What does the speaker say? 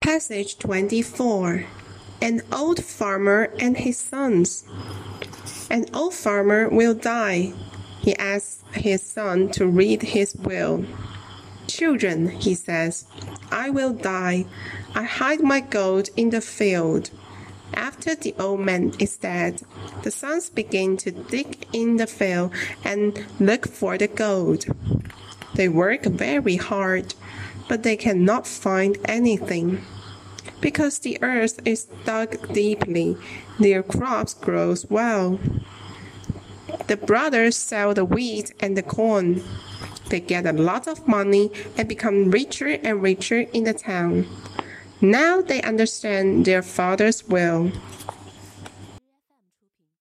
Passage 24 An Old Farmer and His Sons. An old farmer will die. He asks his son to read his will. Children, he says, I will die. I hide my gold in the field. After the old man is dead, the sons begin to dig in the field and look for the gold. They work very hard, but they cannot find anything. Because the earth is dug deeply, their crops grow well. The brothers sell the wheat and the corn. They get a lot of money and become richer and richer in the town. Now they understand their father's will.